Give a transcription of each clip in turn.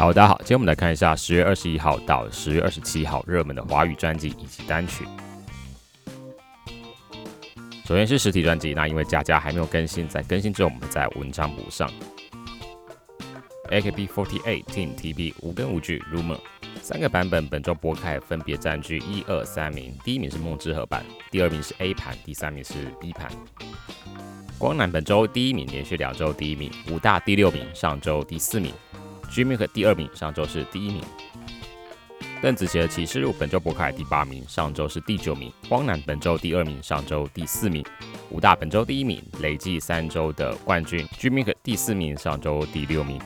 好，大家好，今天我们来看一下十月二十一号到十月二十七号热门的华语专辑以及单曲。首先是实体专辑，那因为佳佳还没有更新，在更新之后我们在文章补上。AKB48 Team TB 无根无据 Rumor 三个版本本周播开，分别占据一二三名，第一名是梦之河版，第二名是 A 盘，第三名是 B 盘。光南本周第一名，连续两周第一名，武大第六名，上周第四名。G m i k 第二名，上周是第一名。邓紫棋的启示录本周播开第八名，上周是第九名。光南本周第二名，上周第四名。武大本周第一名，累计三周的冠军。G m i k 第四名，上周第六名。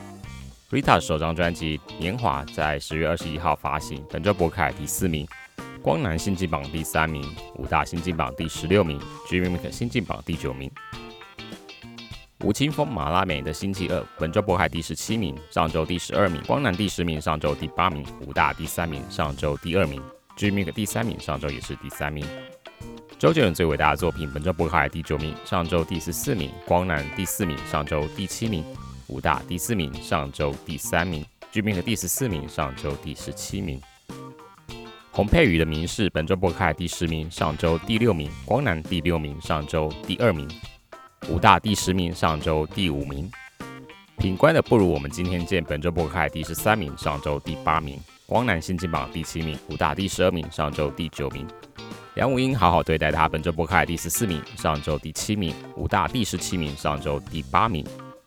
Rita 首张专辑《年华》在十月二十一号发行，本周播开第四名。光南新进榜第三名，武大新进榜第十六名，G m i k 新进榜第九名。吴青峰、马拉美的星期二，本周渤海第十七名，上周第十二名；光南第十名，上周第八名；武大第三名，上周第二名；G m i k 第三名，上周也是第三名。周杰伦最伟大的作品，本周渤海第九名，上周第十四名；光南第四名，上周第七名；武大第四名，上周第三名；G m i k 第十四名，上周第十七名。洪佩瑜的名士，本周渤海第十名，上周第六名；光南第六名，上周第二名。武大第十名，上周第五名。品官的不如我们今天见，本周播开第十三名，上周第八名。光南新金榜第七名，武大第十二名，上周第九名。梁武英好好对待他，本周播开第十四名，上周第七名。武大第十七名，上周第八名。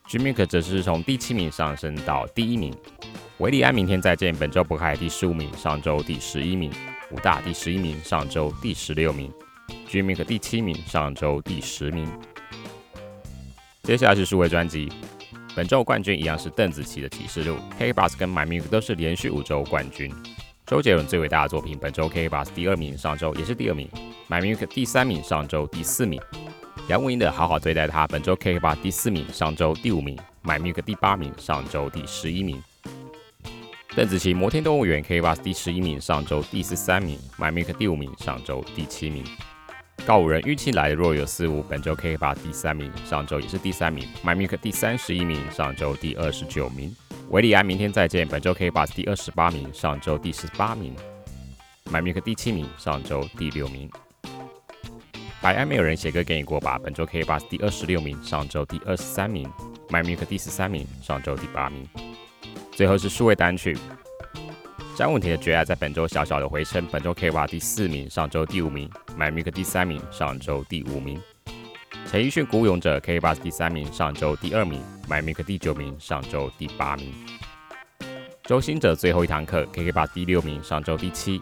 G m i k 则是从第七名上升到第一名。维利安明天再见，本周播开第十五名，上周第十一名。武大第十一名，上周第十六名。G m i k 第七名，上周第十名。接下来是数位专辑，本周冠军一样是邓紫棋的《启示录》，K Bus 跟 My Music 都是连续五周冠军。周杰伦最伟大的作品，本周 K Bus 第二名，上周也是第二名；My Music 第三名，上周第四名。梁武英的好好对待他，本周 K Bus 第四名，上周第五名；My Music 第八名，上周第十一名。邓紫棋《摩天动物园》K Bus 第十一名，上周第十三名；My Music 第五名，上周第七名。告五人预期来若有似无，本周 K 八第三名，上周也是第三名。My Mic 第三十一名，上周第二十九名。维里安明天再见，本周 K 八第二十八名，上周第十八名。My Mic 第七名，上周第六名。白安没有人写歌给你过吧？本周 K 八第二十六名，上周第二十三名。My Mic 第十三名，上周第八名。最后是数位单曲。张文婷的《绝爱》在本周小小的回升，本周 K 八第四名，上周第五名；My Mic 第三名，上周第五名；陈奕迅《孤勇者》K 八第三名，上周第二名；My Mic 第九名，上周第八名；周星哲最后一堂课 K K 八第六名，上周第七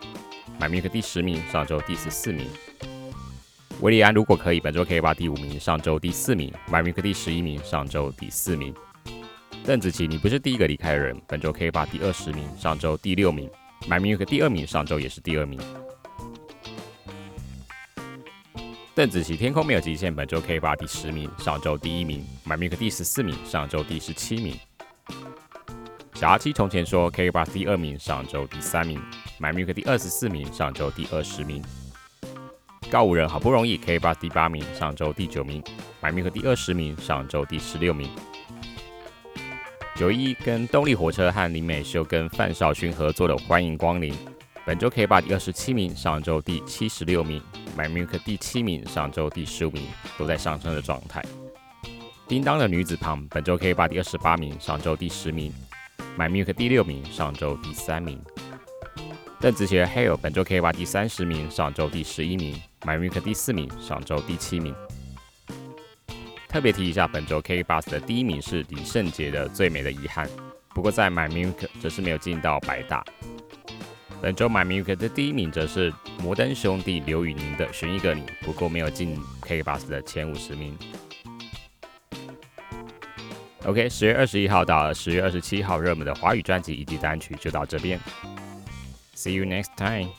；My Mic 第十名，上周第十四名；维里安如果可以，本周 K 八第五名，上周第四名；My Mic 第十一名，上周第四名。邓紫棋，你不是第一个离开的人。本周 K 八第二十名，上周第六名。My Music 第二名，上周也是第二名。邓紫棋，天空没有极限。本周 K 八第十名，上周第一名。My Music 第十四名，上周第十七名。小阿七从前说 K 八第二名，上周第三名。My Music 第二十四名，上周第二十名。告五人好不容易 K 八第八名，上周第九名。My Music 第二十名，上周第十六名。九一跟动力火车和林美秀跟范少勋合作的《欢迎光临》，本周 K 八第二十七名，上周第七十六名；My Milk 第七名，上周第十五名，都在上升的状态。叮当的女子旁，本周 K 八第二十八名，上周第十名；My Milk 第六名，上周第三名。邓紫棋的 Hail 本周 K 八第三十名，上周第十一名；My Milk 第四名，上周第七名。特别提一下，本周 K Bus 的第一名是李圣杰的《最美的遗憾》，不过在 My Music 则是没有进到百大。本周 My Music 的第一名则是摩登兄弟刘宇宁的《寻一个你》，不过没有进 K Bus 的前五十名。OK，十月二十一号到十月二十七号热门的华语专辑以及单曲就到这边。See you next time.